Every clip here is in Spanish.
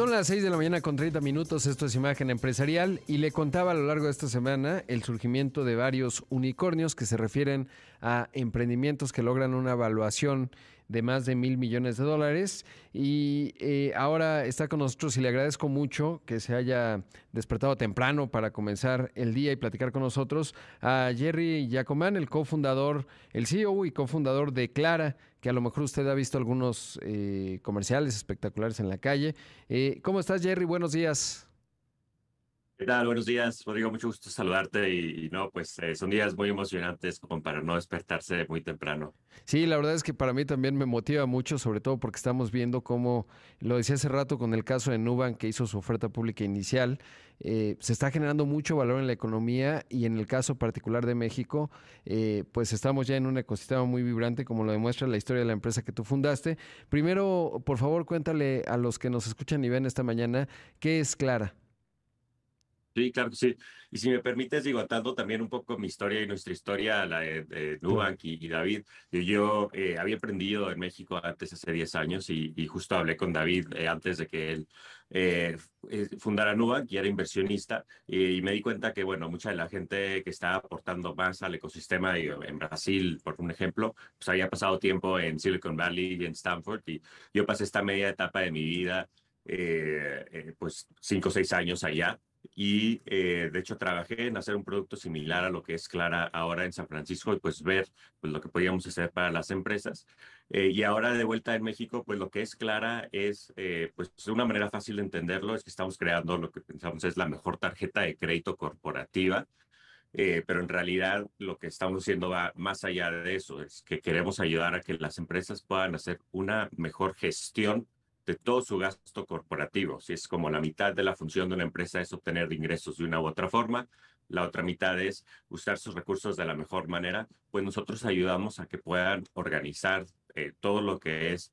Son las 6 de la mañana con 30 minutos, esto es Imagen Empresarial y le contaba a lo largo de esta semana el surgimiento de varios unicornios que se refieren a emprendimientos que logran una evaluación de más de mil millones de dólares. Y eh, ahora está con nosotros y le agradezco mucho que se haya despertado temprano para comenzar el día y platicar con nosotros a Jerry Yacomán, el cofundador, el CEO y cofundador de Clara, que a lo mejor usted ha visto algunos eh, comerciales espectaculares en la calle. Eh, ¿Cómo estás, Jerry? Buenos días. ¿Qué tal? Buenos días, Rodrigo. Mucho gusto saludarte y, no, pues eh, son días muy emocionantes como para no despertarse muy temprano. Sí, la verdad es que para mí también me motiva mucho, sobre todo porque estamos viendo cómo, lo decía hace rato con el caso de Nubank que hizo su oferta pública inicial, eh, se está generando mucho valor en la economía y en el caso particular de México, eh, pues estamos ya en un ecosistema muy vibrante como lo demuestra la historia de la empresa que tú fundaste. Primero, por favor, cuéntale a los que nos escuchan y ven esta mañana, ¿qué es Clara? Sí, claro que sí. Y si me permites, digo, atando también un poco mi historia y nuestra historia, la de, Nubank y, David. Yo eh, había aprendido en México antes, hace 10 años, y, justo hablé con David eh, antes de que él eh, fundara Nubank y era inversionista. Y, me di cuenta que, bueno, mucha de la gente que está aportando más al ecosistema, en Brasil, por un ejemplo, pues había pasado tiempo en Silicon Valley y en Stanford. Y yo pasé esta media etapa de mi vida, pues cinco o seis años allá y eh, de hecho trabajé en hacer un producto similar a lo que es Clara ahora en San Francisco y pues ver pues, lo que podíamos hacer para las empresas. Eh, y ahora de vuelta en México, pues lo que es Clara es, eh, pues una manera fácil de entenderlo, es que estamos creando lo que pensamos es la mejor tarjeta de crédito corporativa. pero en realidad lo que estamos haciendo va más allá de eso, es que queremos ayudar a que las empresas puedan hacer una mejor gestión de todo su gasto corporativo. Si es como la mitad de la función de una empresa es obtener ingresos de una u otra forma, la otra mitad es usar sus recursos de la mejor manera, pues nosotros ayudamos a que puedan organizar eh, todo lo que es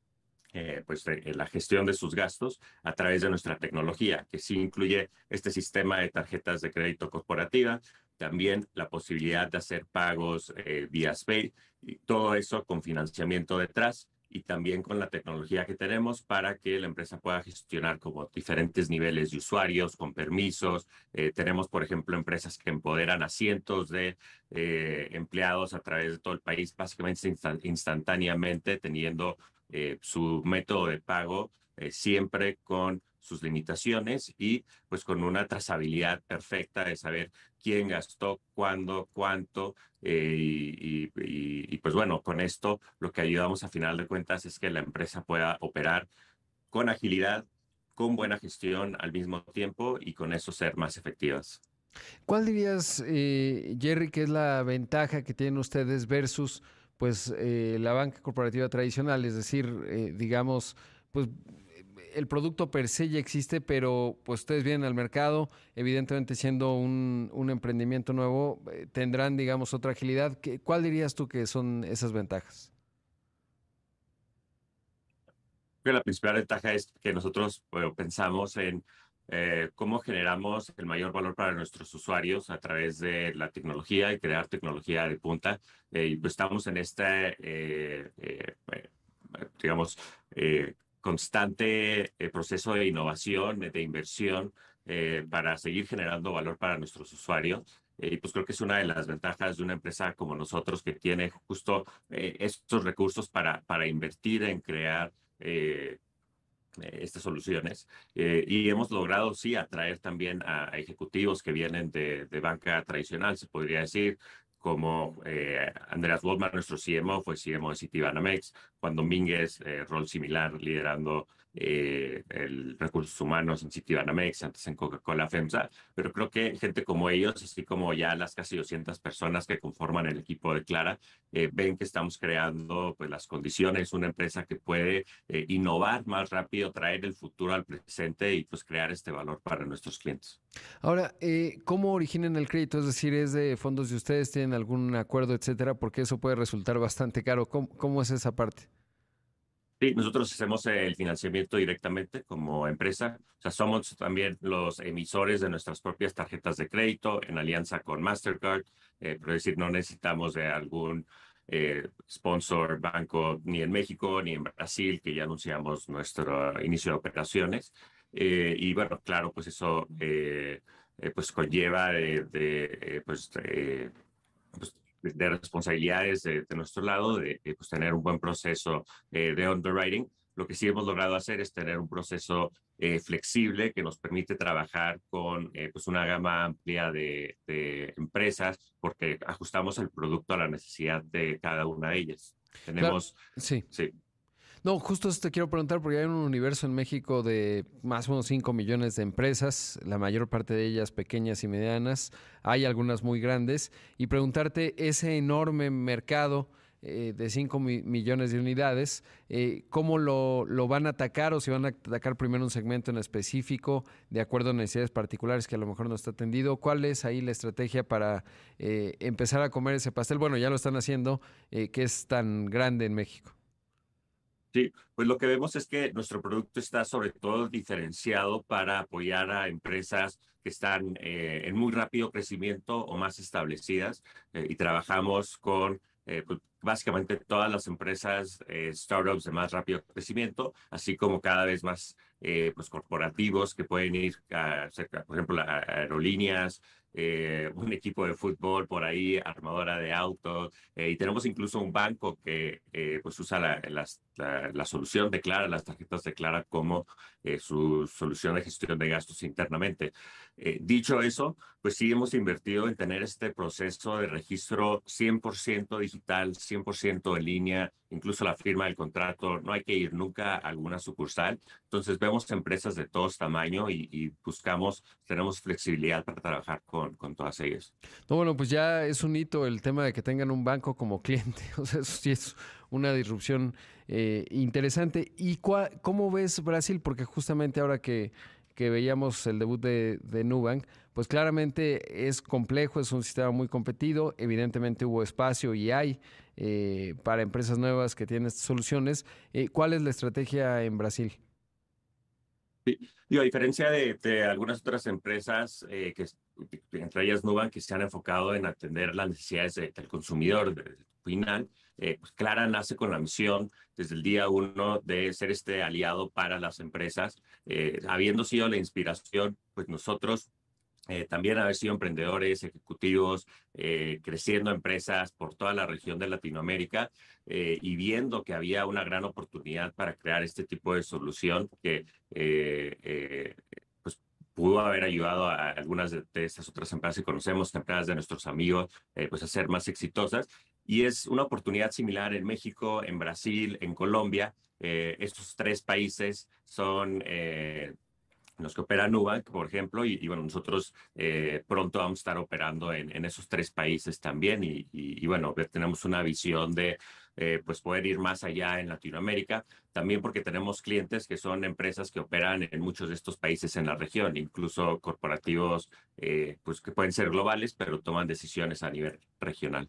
eh, pues la gestión de sus gastos a través de nuestra tecnología, que sí incluye este sistema de tarjetas de crédito corporativa, también la posibilidad de hacer pagos eh, vía SPAY, y todo eso con financiamiento detrás y también con la tecnología que tenemos para que la empresa pueda gestionar como diferentes niveles de usuarios con permisos. Eh, tenemos, por ejemplo, empresas que empoderan a cientos de eh, empleados a través de todo el país, básicamente instantáneamente, teniendo eh, su método de pago siempre con sus limitaciones y pues con una trazabilidad perfecta de saber quién gastó, cuándo, cuánto. Eh, y, pues bueno, con esto lo que ayudamos a final de cuentas es que la empresa pueda operar con agilidad, con buena gestión al mismo tiempo y con eso ser más efectivas. ¿Cuál dirías, eh, Jerry, que es la ventaja que tienen ustedes versus pues eh, la banca corporativa tradicional? Es decir, digamos, pues el producto per se ya existe, pero pues ustedes vienen al mercado, evidentemente siendo un, un emprendimiento nuevo, eh, tendrán, digamos, otra agilidad. ¿Cuál dirías tú que son esas ventajas? La principal ventaja es que nosotros pensamos en eh, cómo generamos el mayor valor para nuestros usuarios a través de la tecnología y crear tecnología de punta. Eh, estamos en este, digamos, constante eh, proceso de innovación, de inversión eh, para seguir generando valor para nuestros usuarios. Eh, y pues creo que es una de las ventajas de una empresa como nosotros que tiene justo estos recursos para, para invertir en crear estas soluciones. y hemos logrado, sí, atraer también a, ejecutivos que vienen de, de, banca tradicional, se podría decir, como eh, Andreas Waldman, nuestro CMO, fue CMO de Citibanamex, Juan Domínguez, eh, rol similar, liderando eh, el recursos humanos en Citibanamex, antes en Coca-Cola FEMSA, pero creo que gente como ellos, así como ya las casi 200 personas que conforman el equipo de Clara, eh, ven que estamos creando pues, las condiciones, una empresa que puede eh, innovar más rápido, traer el futuro al presente y pues crear este valor para nuestros clientes. Ahora, ¿cómo originan el crédito? Es decir, ¿es de fondos de ustedes? ¿Tienen algún acuerdo, etcétera? Porque eso puede resultar bastante caro. cómo es esa parte? Sí, nosotros hacemos el financiamiento directamente como empresa. O sea, somos también los emisores de nuestras propias tarjetas de crédito en alianza con Mastercard. Eh, pero decir, no necesitamos de algún eh, sponsor banco ni en México ni en Brasil, que ya anunciamos nuestro inicio de operaciones. y bueno, claro, pues eso pues conlleva de, pues, pues de responsabilidades de, nuestro lado, de pues, tener un buen proceso de underwriting. Lo que sí hemos logrado hacer es tener un proceso eh, flexible que nos permite trabajar con eh, pues una gama amplia de, empresas porque ajustamos el producto a la necesidad de cada una de ellas. Tenemos... Sí. Sí. No, justo te quiero preguntar, porque hay un universo en México de más o menos 5 millones de empresas, la mayor parte de ellas pequeñas y medianas, hay algunas muy grandes, y preguntarte ese enorme mercado eh, de 5 millones de unidades, eh, ¿cómo lo, lo, van a atacar o si van a atacar primero un segmento en específico de acuerdo a necesidades particulares que a lo mejor no está atendido? ¿Cuál es ahí la estrategia para eh, empezar a comer ese pastel? Bueno, ya lo están haciendo, que es tan grande en México. Sí, pues lo que vemos es que nuestro producto está sobre todo diferenciado para apoyar a empresas que están en muy rápido crecimiento o más establecidas y trabajamos con pues, básicamente todas las empresas, eh, startups de más rápido crecimiento, así como cada vez más eh, pues corporativos que pueden ir por ejemplo, aerolíneas, eh, un equipo de fútbol por ahí, armadora de autos, y tenemos incluso un banco que pues usa la, la, solución de Clara, las tarjetas de Clara como su solución de gestión de gastos internamente. dicho eso, pues sí hemos invertido en tener este proceso de registro 100% digital, 100% en línea, incluso la firma del contrato, no hay que ir nunca a alguna sucursal. Entonces vemos empresas de todos tamaños y, buscamos, tenemos flexibilidad para trabajar con, con todas ellas. No, bueno, pues ya es un hito el tema de que tengan un banco como cliente. O sea, eso sí es una disrupción eh, interesante. ¿Y cómo ves Brasil? Porque justamente ahora que, que veíamos el debut de, Nubank, pues claramente es complejo, es un sistema muy competido, evidentemente hubo espacio y hay eh, para empresas nuevas que tienen soluciones. Eh, ¿Cuál es la estrategia en Brasil? Sí. a diferencia de, algunas otras empresas, entre ellas Nubank, que se han enfocado en atender las necesidades del consumidor final, pues Clara nace con la misión desde el día uno de ser este aliado para las empresas, habiendo sido la inspiración, pues nosotros eh, también haber sido emprendedores, ejecutivos, eh, creciendo empresas por toda la región de Latinoamérica eh, y viendo que había una gran oportunidad para crear este tipo de solución que pues pudo haber ayudado a algunas de, estas otras empresas que conocemos, empresas de nuestros amigos, pues a ser más exitosas. Y es una oportunidad similar en México, en Brasil, en Colombia. estos tres países son los que opera Nubank, por ejemplo, y, bueno, nosotros eh, pronto vamos a estar operando en, esos tres países también y, bueno, tenemos una visión de eh, pues poder ir más allá en Latinoamérica, también porque tenemos clientes que son empresas que operan en muchos de estos países en la región, incluso corporativos eh, pues que pueden ser globales, pero toman decisiones a nivel regional.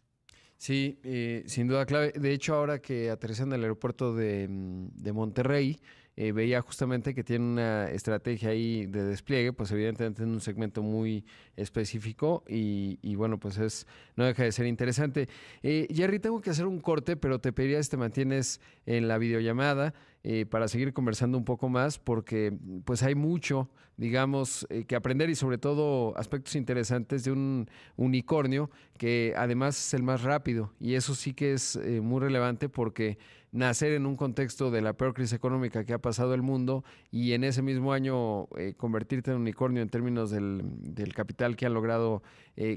Sí, sin duda clave. De hecho, ahora que aterrizan en el aeropuerto de, de Monterrey, eh, veía justamente que tiene una estrategia ahí de despliegue, pues evidentemente en un segmento muy específico y, bueno, pues es no deja de ser interesante. Eh, Jerry, tengo que hacer un corte, pero te pediría si te mantienes en la videollamada. Eh, para seguir conversando un poco más, porque pues hay mucho, digamos, eh, que aprender y sobre todo aspectos interesantes de un unicornio que además es el más rápido y eso sí que es muy relevante porque nacer en un contexto de la peor crisis económica que ha pasado el mundo y en ese mismo año convertirte en unicornio en términos del, capital que han logrado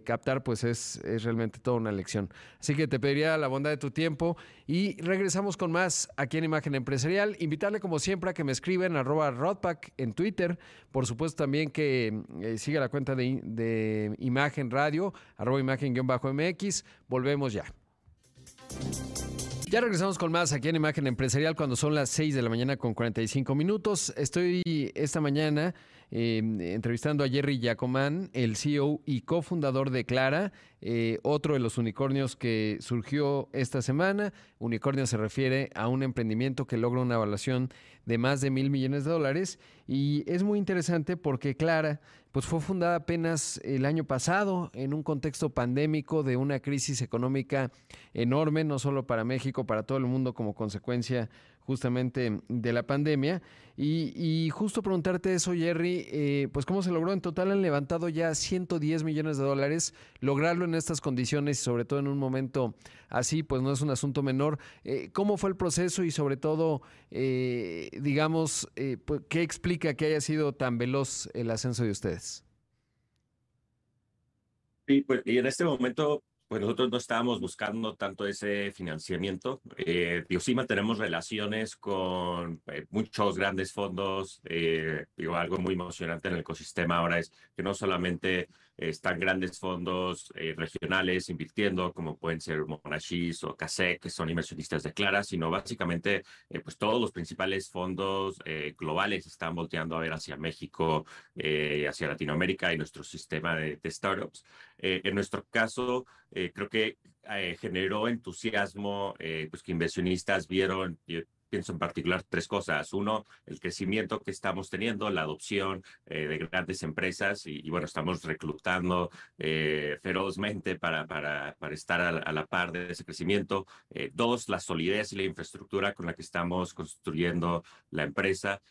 captar, pues es, es realmente toda una lección. Así que te pediría la bondad de tu tiempo y regresamos con más aquí en Imagen Empresarial. Invitarle como siempre a que me escriben arroba Rodpack en Twitter. Por supuesto también que eh, siga la cuenta de, Imagen Radio, arroba imagen-mx. Volvemos ya. Ya regresamos con más aquí en Imagen Empresarial cuando son las 6 de la mañana con 45 minutos. Estoy esta mañana em, entrevistando a Jerry Yacomán, el CEO y cofundador de Clara, eh, otro de los unicornios que surgió esta semana. Unicornio se refiere a un emprendimiento que logra una evaluación de más de mil millones de dólares y es muy interesante porque Clara pues fue fundada apenas el año pasado en un contexto pandémico de una crisis económica enorme, no solo para México, para todo el mundo como consecuencia justamente de la pandemia. Y, justo preguntarte eso, Jerry, eh, pues cómo se logró. En total han levantado ya 110 millones de dólares. Lograrlo en estas condiciones y sobre todo en un momento así, pues no es un asunto menor. Eh, ¿Cómo fue el proceso y sobre todo, eh, digamos, pues, qué explica que haya sido tan veloz el ascenso de ustedes? Sí, pues y en este momento pues nosotros no estábamos buscando tanto ese financiamiento. Eh, sí mantenemos relaciones con eh, muchos grandes fondos. Eh, digo, algo muy emocionante en el ecosistema ahora es que no solamente están grandes fondos eh, regionales invirtiendo, como pueden ser Monashis o CASEC, que son inversionistas de Clara, sino básicamente eh, pues todos los principales fondos eh, globales están volteando a ver hacia México, hacia Latinoamérica y nuestro sistema de, de startups. en nuestro caso, creo que generó entusiasmo, pues que inversionistas vieron pienso en particular tres cosas. Uno, el crecimiento que estamos teniendo, la adopción eh, de grandes empresas y, bueno, estamos reclutando eh, ferozmente para, para, para estar a, la par de ese crecimiento. Eh, dos, la solidez y la infraestructura con la que estamos construyendo la empresa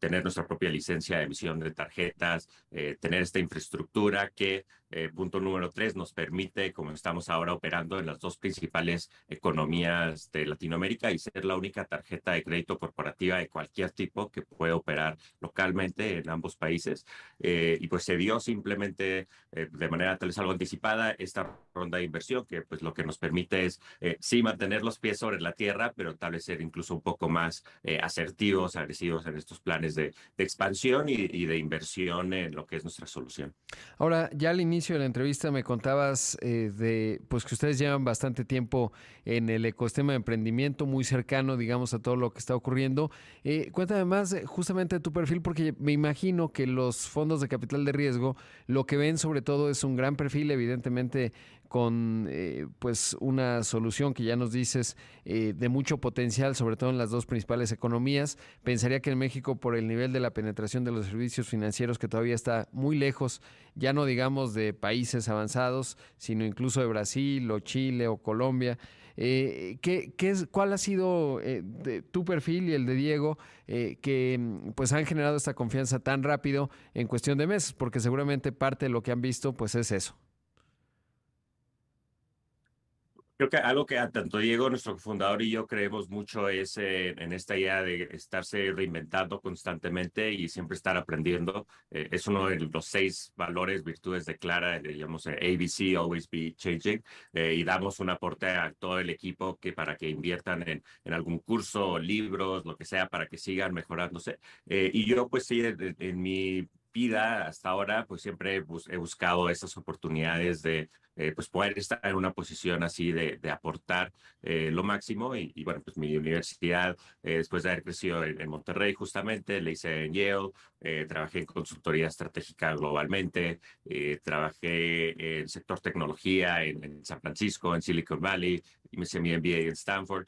tener nuestra propia licencia de emisión de tarjetas, eh, tener esta infraestructura que, eh, punto número tres, nos permite, como estamos ahora operando en las dos principales economías de Latinoamérica y ser la única tarjeta de crédito corporativa de cualquier tipo que puede operar localmente en ambos países. Eh, y pues se dio simplemente de manera tal vez algo anticipada esta ronda de inversión que pues lo que nos permite es sí mantener los pies sobre la tierra, pero tal vez ser incluso un poco más asertivos, agresivos en estos planes de, expansión y, de inversión en lo que es nuestra solución. Ahora, ya al inicio de la entrevista me contabas eh, de pues que ustedes llevan bastante tiempo en el ecosistema de emprendimiento, muy cercano, digamos, a todo lo que está ocurriendo. Eh, cuéntame más justamente de tu perfil, porque me imagino que los fondos de capital de riesgo lo que ven sobre todo es un gran perfil, evidentemente con eh, pues una solución que ya nos dices eh, de mucho potencial, sobre todo en las dos principales economías. Pensaría que en México, por el nivel de la penetración de los servicios financieros, que todavía está muy lejos, ya no digamos de países avanzados, sino incluso de Brasil o Chile o Colombia. Eh, ¿qué, es, ¿Cuál ha sido tu perfil y el de Diego que pues han generado esta confianza tan rápido en cuestión de meses? Porque seguramente parte de lo que han visto pues es eso. Creo que algo que tanto Diego, nuestro fundador, y yo creemos mucho es eh, en esta idea de estarse reinventando constantemente y siempre estar aprendiendo. Eh, es uno de los seis valores, virtudes de Clara, digamos eh, ABC, Always Be Changing, y damos un aporte a todo el equipo que para que inviertan en, en algún curso, libros, lo que sea, para que sigan mejorándose. y yo, pues sí, en mi vida hasta ahora, pues siempre he, buscado esas oportunidades de eh, pues poder estar en una posición así de, de aportar eh, lo máximo. Y, bueno, pues mi universidad, eh, después de haber crecido en, Monterrey justamente, le hice en Yale, trabajé en consultoría estratégica globalmente, trabajé en sector tecnología en, en, San Francisco, en Silicon Valley, y me hice mi MBA en Stanford.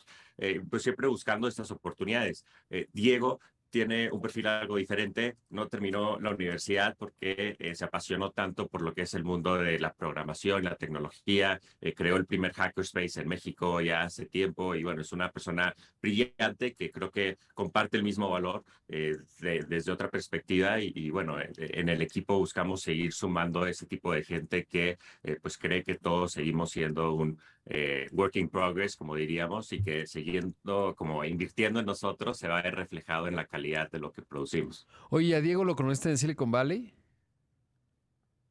pues siempre buscando estas oportunidades. Diego tiene un perfil algo diferente. No terminó la universidad porque eh, se apasionó tanto por lo que es el mundo de la programación, la tecnología. Eh, creó el primer hackerspace en México ya hace tiempo y bueno, es una persona brillante que creo que comparte el mismo valor eh, desde otra perspectiva y, bueno, en el equipo buscamos seguir sumando ese tipo de gente que pues cree que todos seguimos siendo un work in progress, como diríamos, y que siguiendo como invirtiendo en nosotros se va a ver reflejado en la calidad de lo que producimos. Oye, ¿a Diego lo conociste en Silicon Valley?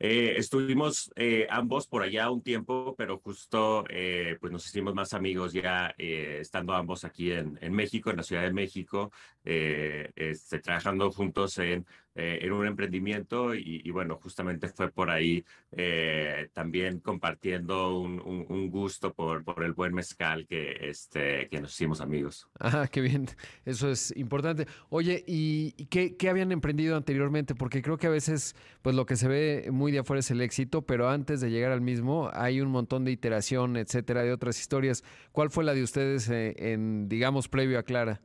Eh, estuvimos eh, ambos por allá un tiempo, pero justo eh, pues nos hicimos más amigos ya estando ambos aquí en, en, México, en la Ciudad de México, este, trabajando juntos en eh, en un emprendimiento y, bueno, justamente fue por ahí eh, también compartiendo un, gusto por, por el buen mezcal que, este, que nos hicimos amigos. Ah, qué bien, eso es importante. Oye, ¿y qué, qué habían emprendido anteriormente? Porque creo que a veces pues lo que se ve muy de afuera es el éxito, pero antes de llegar al mismo hay un montón de iteración, etcétera, de otras historias. ¿Cuál fue la de ustedes eh, en, digamos, previo a Clara?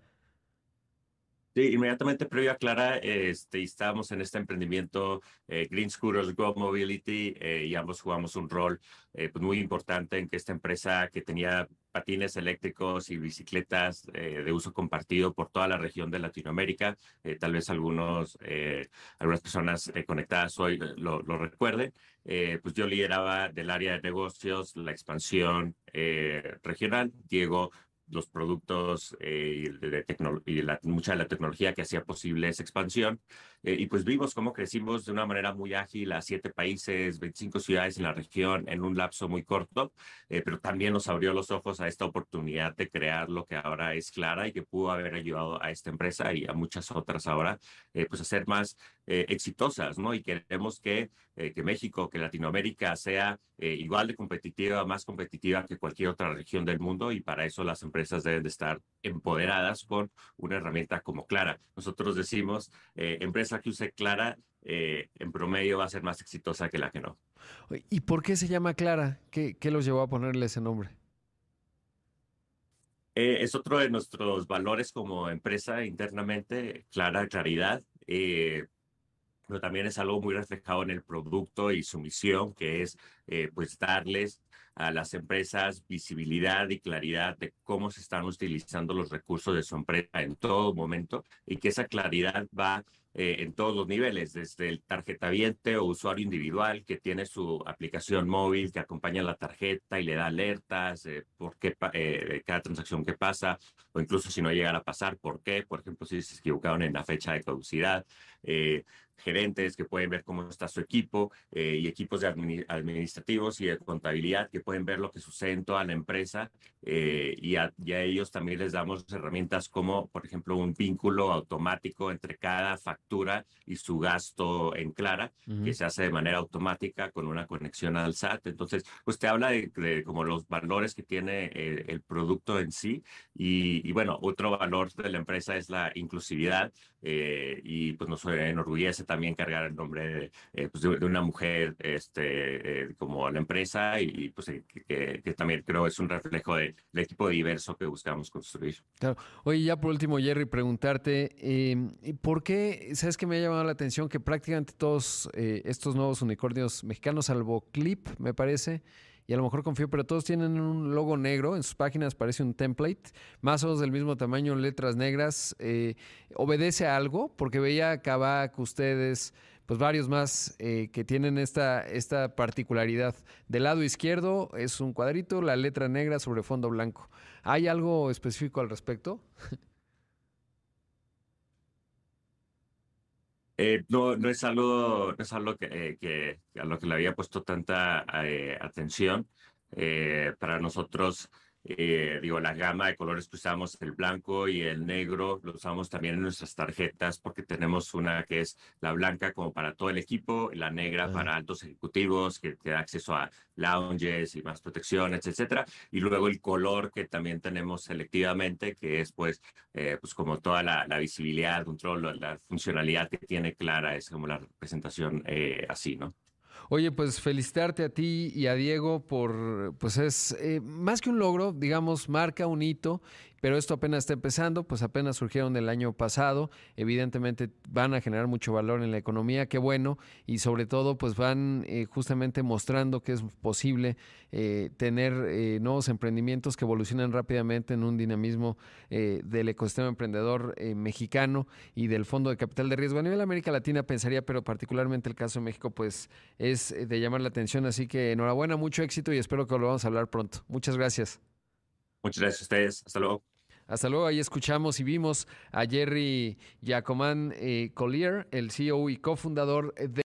Sí, inmediatamente previo a Clara, este, estábamos en este emprendimiento eh, Green Scooters Go Mobility eh, y ambos jugamos un rol eh, pues muy importante en que esta empresa que tenía patines eléctricos y bicicletas de uso compartido por toda la región de Latinoamérica, tal vez algunos, algunas personas conectadas hoy lo, lo recuerden, pues yo lideraba del área de negocios la expansión regional, Diego los productos eh, y, y la, mucha de la tecnología que hacía posible esa expansión. Eh, y pues vimos cómo crecimos de una manera muy ágil a siete países, 25 ciudades en la región en un lapso muy corto, eh, pero también nos abrió los ojos a esta oportunidad de crear lo que ahora es Clara y que pudo haber ayudado a esta empresa y a muchas otras ahora, pues a ser más exitosas, ¿no? Y queremos que, que México, que Latinoamérica sea igual de competitiva, más competitiva que cualquier otra región del mundo y para eso las empresas deben de estar empoderadas con una herramienta como Clara. Nosotros decimos, eh, empresa que use Clara, eh, en promedio va a ser más exitosa que la que no. ¿Y por qué se llama Clara? ¿Qué, qué los llevó a ponerle ese nombre? Eh, es otro de nuestros valores como empresa internamente, clara, claridad. Pero también es algo muy reflejado en el producto y su misión, que es pues darles a las empresas visibilidad y claridad de cómo se están utilizando los recursos de su empresa en todo momento y que esa claridad va eh, en todos los niveles, desde el tarjetaviente o usuario individual que tiene su aplicación móvil que acompaña la tarjeta y le da alertas eh, por qué eh, cada transacción que pasa, o incluso si no llega a pasar, por qué, por ejemplo, si se equivocaron en la fecha de caducidad, gerentes que pueden ver cómo está su equipo eh, y equipos de administrativos y de contabilidad que pueden ver lo que sucede en toda la empresa eh, y, a, ellos también les damos herramientas como, por ejemplo, un vínculo automático entre cada factura y su gasto en Clara, que se hace de manera automática con una conexión al SAT. Entonces, pues te habla de, como los valores que tiene eh, el producto en sí y, y, bueno, otro valor de la empresa es la inclusividad y pues nos enorgullece también cargar el nombre eh, pues, de, una mujer este, eh, como la empresa y, pues que, también creo es un reflejo del equipo diverso que buscamos construir. Claro. Oye, ya por último, Jerry, preguntarte, em, ¿por qué, sabes que me ha llamado la atención que prácticamente todos eh, estos nuevos unicornios mexicanos, salvo Clip, me parece, y a lo mejor confío, pero todos tienen un logo negro, en sus páginas parece un template, más o menos del mismo tamaño, letras negras. Eh, ¿Obedece a algo? Porque veía Kavak, ustedes, pues varios más eh, que tienen esta, esta particularidad. Del lado izquierdo es un cuadrito, la letra negra sobre fondo blanco. ¿Hay algo específico al respecto? Eh, no, no es algo, no es algo que, eh, a lo que le había puesto tanta atención. para nosotros, eh, digo, la gama de colores que usamos, el blanco y el negro, lo usamos también en nuestras tarjetas porque tenemos una que es la blanca como para todo el equipo, y la negra para altos ejecutivos que, da acceso a lounges y más protecciones, etcétera. Y luego el color que también tenemos selectivamente, que es pues, eh, pues como toda la, visibilidad, control, la funcionalidad que tiene Clara, es como la representación eh, así, ¿no? Oye, pues felicitarte a ti y a Diego por, pues es eh, más que un logro, digamos, marca un hito pero esto apenas está empezando, pues apenas surgieron el año pasado, evidentemente van a generar mucho valor en la economía, qué bueno, y sobre todo pues van eh, justamente mostrando que es posible eh, tener eh, nuevos emprendimientos que evolucionan rápidamente en un dinamismo del ecosistema emprendedor mexicano y del Fondo de Capital de Riesgo. A nivel América Latina pensaría, pero particularmente el caso de México pues es de llamar la atención, así que enhorabuena, mucho éxito y espero que lo vamos a hablar pronto. Muchas gracias. Muchas gracias a ustedes. Hasta luego. Hasta luego, ahí escuchamos y vimos a Jerry Giacomán eh, Collier, el CEO y cofundador de